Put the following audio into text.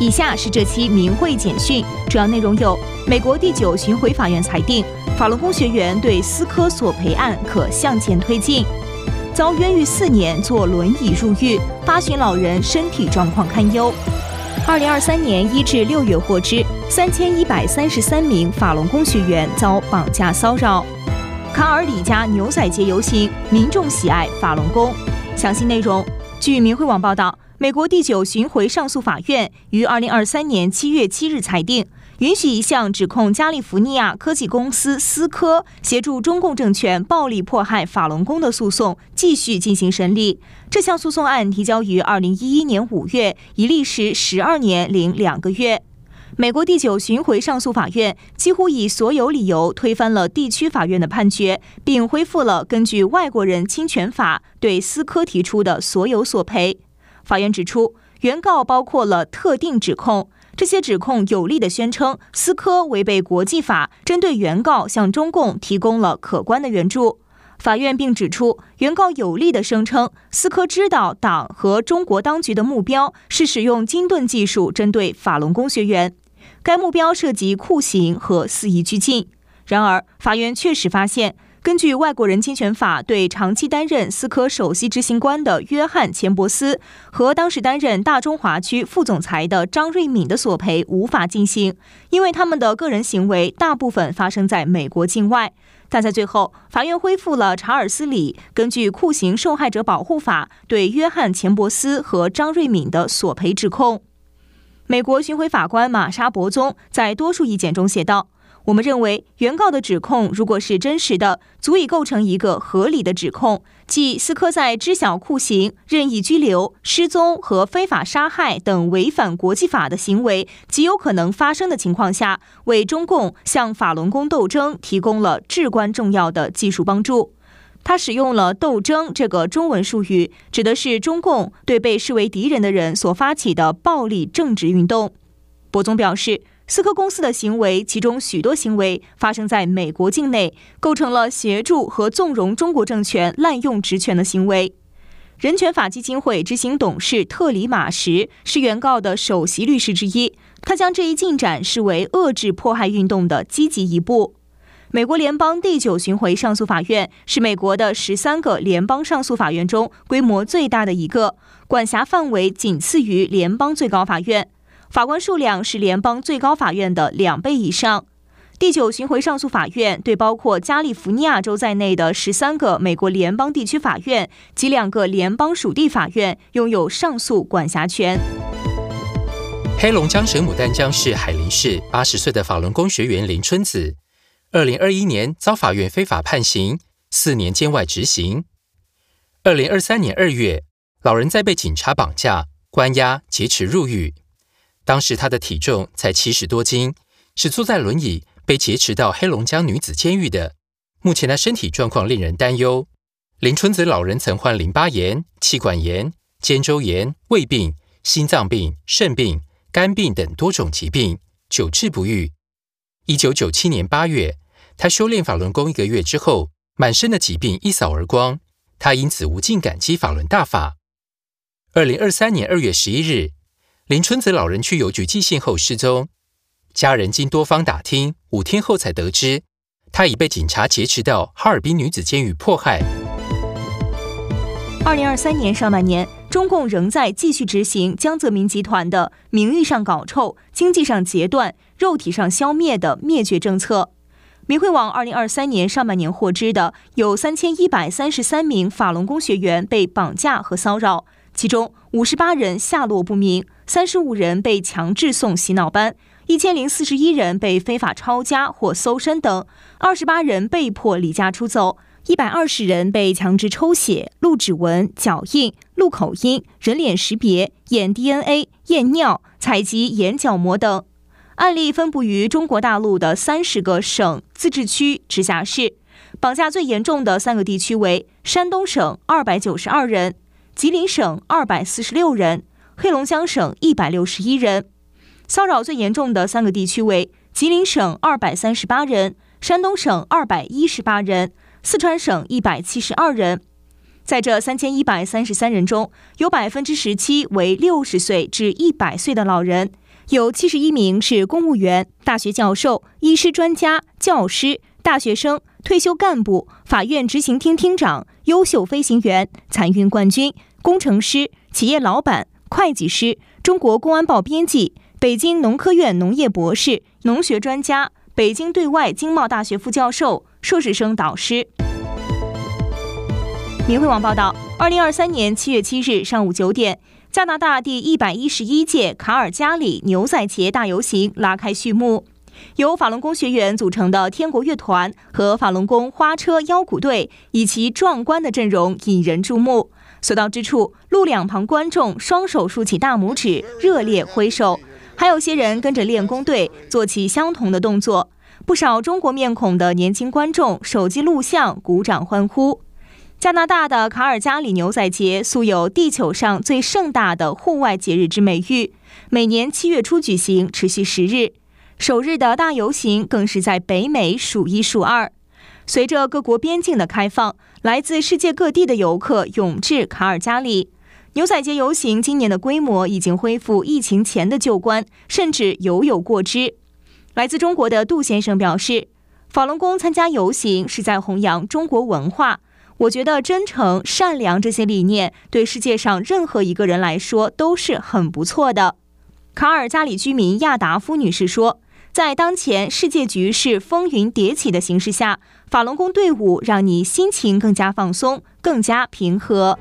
以下是这期明慧简讯，主要内容有：美国第九巡回法院裁定，法轮功学员对思科索赔案可向前推进；遭冤狱四年坐轮椅入狱，八旬老人身体状况堪忧。二零二三年一至六月获知，三千一百三十三名法轮功学员遭绑架骚扰。卡尔里加牛仔节游行，民众喜爱法轮功。详细内容，据明慧网报道。美国第九巡回上诉法院于二零二三年七月七日裁定，允许一项指控加利福尼亚科技公司思科协助中共政权暴力迫害法轮功的诉讼继续进行审理。这项诉讼案提交于二零一一年五月，已历时十二年零两个月。美国第九巡回上诉法院几乎以所有理由推翻了地区法院的判决，并恢复了根据外国人侵权法对思科提出的所有索赔。法院指出，原告包括了特定指控，这些指控有力的宣称思科违背国际法，针对原告向中共提供了可观的援助。法院并指出，原告有力的声称思科知道党和中国当局的目标是使用金盾技术针对法轮功学员，该目标涉及酷刑和肆意拘禁。然而，法院确实发现。根据外国人侵权法，对长期担任思科首席执行官的约翰·钱伯斯和当时担任大中华区副总裁的张瑞敏的索赔无法进行，因为他们的个人行为大部分发生在美国境外。但在最后，法院恢复了查尔斯·里根据酷刑受害者保护法对约翰·钱伯斯和张瑞敏的索赔指控。美国巡回法官玛莎·伯宗在多数意见中写道。我们认为，原告的指控如果是真实的，足以构成一个合理的指控，即斯科在知晓酷刑、任意拘留、失踪和非法杀害等违反国际法的行为极有可能发生的情况下，为中共向法轮功斗争提供了至关重要的技术帮助。他使用了“斗争”这个中文术语，指的是中共对被视为敌人的人所发起的暴力政治运动。博宗表示。思科公司的行为，其中许多行为发生在美国境内，构成了协助和纵容中国政权滥用职权的行为。人权法基金会执行董事特里马什是原告的首席律师之一，他将这一进展视为遏制迫害运动的积极一步。美国联邦第九巡回上诉法院是美国的十三个联邦上诉法院中规模最大的一个，管辖范围仅次于联邦最高法院。法官数量是联邦最高法院的两倍以上。第九巡回上诉法院对包括加利福尼亚州在内的十三个美国联邦地区法院及两个联邦属地法院拥有上诉管辖权。黑龙江省牡丹江市海林市八十岁的法轮功学员林春子，二零二一年遭法院非法判刑四年监外执行。二零二三年二月，老人在被警察绑架、关押、劫持入狱。当时他的体重才七十多斤，是坐在轮椅被劫持到黑龙江女子监狱的。目前的身体状况令人担忧。林春子老人曾患淋巴炎、气管炎、肩周炎、胃病、心脏病、肾病、肝病等多种疾病，久治不愈。一九九七年八月，他修炼法轮功一个月之后，满身的疾病一扫而光，他因此无尽感激法轮大法。二零二三年二月十一日。林春子老人去邮局寄信后失踪，家人经多方打听，五天后才得知，他已被警察劫持到哈尔滨女子监狱迫害。二零二三年上半年，中共仍在继续执行江泽民集团的名誉上搞臭、经济上截断、肉体上消灭的灭绝政策。明慧网二零二三年上半年获知的有三千一百三十三名法轮功学员被绑架和骚扰。其中五十八人下落不明，三十五人被强制送洗脑班，一千零四十一人被非法抄家或搜身等，二十八人被迫离家出走，一百二十人被强制抽血、录指纹、脚印、录口音、人脸识别、验 DNA、验尿、采集眼角膜等。案例分布于中国大陆的三十个省、自治区、直辖市。绑架最严重的三个地区为山东省二百九十二人。吉林省二百四十六人，黑龙江省一百六十一人。骚扰最严重的三个地区为吉林省二百三十八人，山东省二百一十八人，四川省一百七十二人。在这三千一百三十三人中，有百分之十七为六十岁至一百岁的老人，有七十一名是公务员、大学教授、医师、专家、教师、大学生、退休干部、法院执行厅厅长、优秀飞行员、残运冠军、工程师、企业老板、会计师、中国公安报编辑、北京农科院农业博士、农学专家、北京对外经贸大学副教授、硕士生导师。明慧网报道，二零二三年七月七日上午九点。加拿大第一百一十一届卡尔加里牛仔节大游行拉开序幕，由法轮功学员组成的天国乐团和法轮功花车腰鼓队以其壮观的阵容引人注目。所到之处，路两旁观众双手竖起大拇指，热烈挥手，还有些人跟着练功队做起相同的动作。不少中国面孔的年轻观众手机录像，鼓掌欢呼。加拿大的卡尔加里牛仔节素有“地球上最盛大的户外节日”之美誉，每年七月初举行，持续十日。首日的大游行更是在北美数一数二。随着各国边境的开放，来自世界各地的游客涌至卡尔加里。牛仔节游行今年的规模已经恢复疫情前的旧观，甚至犹有过之。来自中国的杜先生表示：“法轮功参加游行是在弘扬中国文化。”我觉得真诚、善良这些理念对世界上任何一个人来说都是很不错的。卡尔加里居民亚达夫女士说：“在当前世界局势风云迭起的形势下，法轮功队伍让你心情更加放松、更加平和。”